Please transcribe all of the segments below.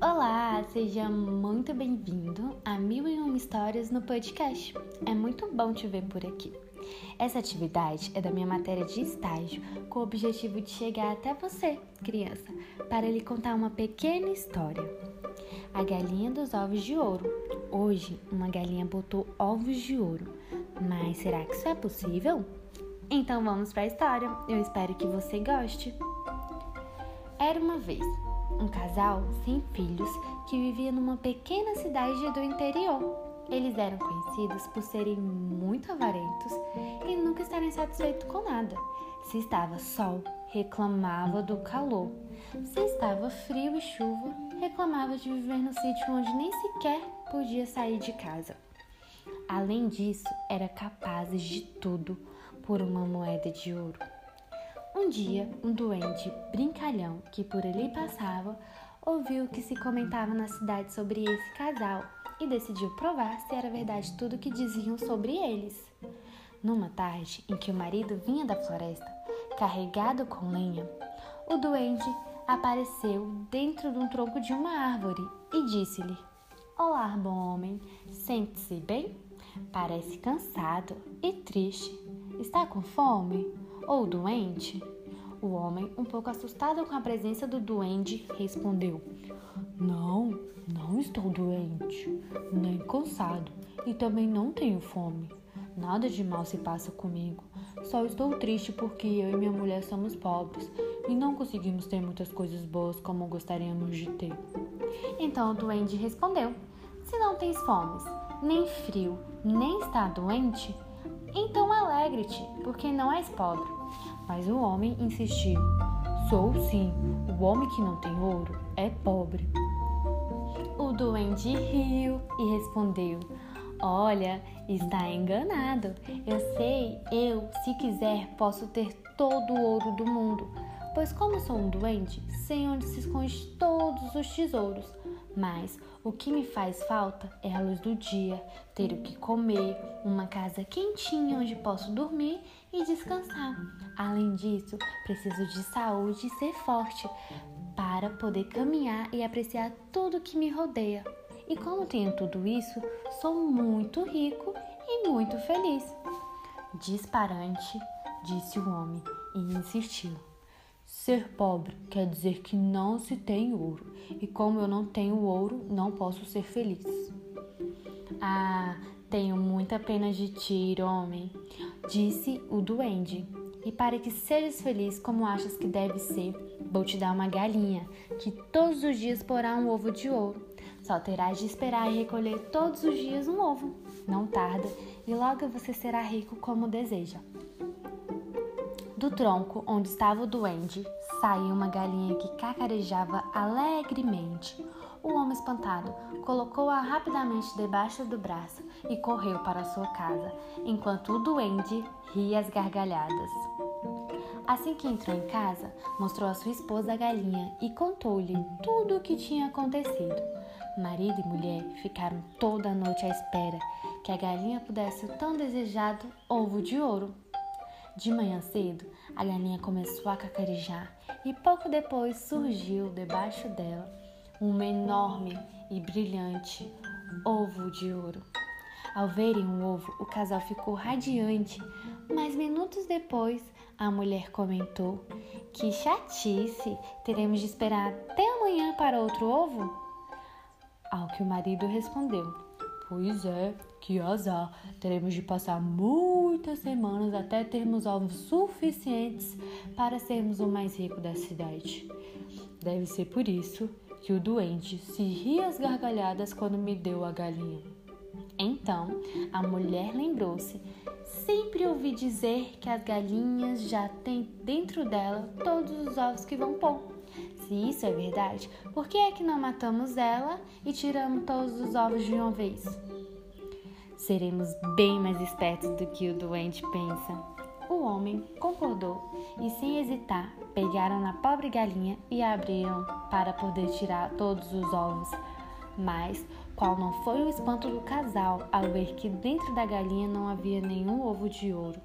Olá, seja muito bem-vindo a Mil e Uma Histórias no podcast. É muito bom te ver por aqui. Essa atividade é da minha matéria de estágio, com o objetivo de chegar até você, criança, para lhe contar uma pequena história. A galinha dos ovos de ouro. Hoje, uma galinha botou ovos de ouro. Mas será que isso é possível? Então vamos para a história. Eu espero que você goste. Era uma vez um casal sem filhos que vivia numa pequena cidade do interior. Eles eram conhecidos por serem muito avarentos e nunca estarem satisfeitos com nada. Se estava sol, reclamava do calor. Se estava frio e chuva, reclamava de viver no sítio onde nem sequer podia sair de casa. Além disso, era capazes de tudo por uma moeda de ouro. Um dia, um doente brincalhão que por ali passava ouviu o que se comentava na cidade sobre esse casal e decidiu provar se era verdade tudo o que diziam sobre eles. Numa tarde em que o marido vinha da floresta, carregado com lenha, o doente apareceu dentro de um tronco de uma árvore e disse-lhe: Olá, bom homem, sente-se bem? Parece cansado e triste. Está com fome? ou doente? O homem, um pouco assustado com a presença do duende, respondeu: Não, não estou doente, nem cansado e também não tenho fome. Nada de mal se passa comigo. Só estou triste porque eu e minha mulher somos pobres e não conseguimos ter muitas coisas boas como gostaríamos de ter. Então o duende respondeu: Se não tens fome, nem frio, nem está doente, então alegre-te, porque não és pobre. Mas o homem insistiu: Sou sim, o homem que não tem ouro é pobre. O duende riu e respondeu: Olha, está enganado. Eu sei, eu, se quiser, posso ter todo o ouro do mundo. Pois, como sou um duende, sei onde se esconde todos os tesouros. Mas o que me faz falta é a luz do dia, ter o que comer, uma casa quentinha onde posso dormir e descansar. Além disso, preciso de saúde e ser forte para poder caminhar e apreciar tudo que me rodeia. E como tenho tudo isso, sou muito rico e muito feliz. Disparante, disse o homem e insistiu. Ser pobre quer dizer que não se tem ouro, e como eu não tenho ouro, não posso ser feliz. Ah, tenho muita pena de ti, homem, disse o duende. E para que sejas feliz como achas que deve ser, vou te dar uma galinha, que todos os dias porá um ovo de ouro. Só terás de esperar e recolher todos os dias um ovo. Não tarda, e logo você será rico como deseja. Do tronco onde estava o duende saiu uma galinha que cacarejava alegremente. O homem espantado colocou-a rapidamente debaixo do braço e correu para sua casa, enquanto o duende ria as gargalhadas. Assim que entrou em casa, mostrou a sua esposa a galinha e contou-lhe tudo o que tinha acontecido. Marido e mulher ficaram toda a noite à espera que a galinha pudesse o tão desejado ovo de ouro. De manhã cedo, a galinha começou a cacarejar e pouco depois surgiu debaixo dela um enorme e brilhante ovo de ouro. Ao verem o ovo, o casal ficou radiante, mas minutos depois a mulher comentou: Que chatice! Teremos de esperar até amanhã para outro ovo? Ao que o marido respondeu: Pois é, que azar. Teremos de passar muitas semanas até termos ovos suficientes para sermos o mais rico da cidade. Deve ser por isso que o doente se ria às gargalhadas quando me deu a galinha. Então a mulher lembrou-se: sempre ouvi dizer que as galinhas já têm dentro dela todos os ovos que vão pôr. Se isso é verdade, por que é que não matamos ela e tiramos todos os ovos de uma vez? Seremos bem mais espertos do que o doente pensa. O homem concordou e, sem hesitar, pegaram na pobre galinha e a abriram para poder tirar todos os ovos. Mas qual não foi o espanto do casal ao ver que dentro da galinha não havia nenhum ovo de ouro?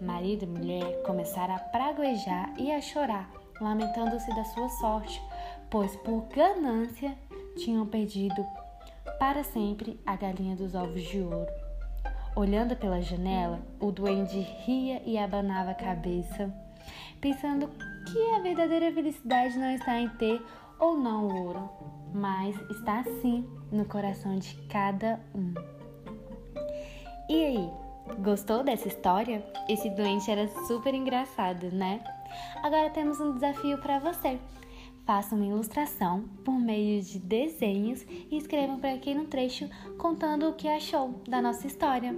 Marido e mulher começaram a praguejar e a chorar lamentando-se da sua sorte, pois por ganância tinham perdido para sempre a galinha dos ovos de ouro. Olhando pela janela, o duende ria e abanava a cabeça, pensando que a verdadeira felicidade não está em ter ou não ouro, mas está sim no coração de cada um. E aí, gostou dessa história? Esse doente era super engraçado, né? Agora temos um desafio para você. Faça uma ilustração por meio de desenhos e escreva para aqui no trecho contando o que achou da nossa história.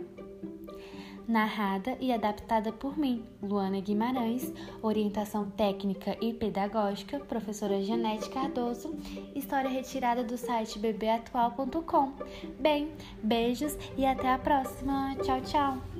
Narrada e adaptada por mim, Luana Guimarães, orientação técnica e pedagógica, professora Janete Cardoso, história retirada do site bebeatual.com. Bem, beijos e até a próxima. Tchau, tchau!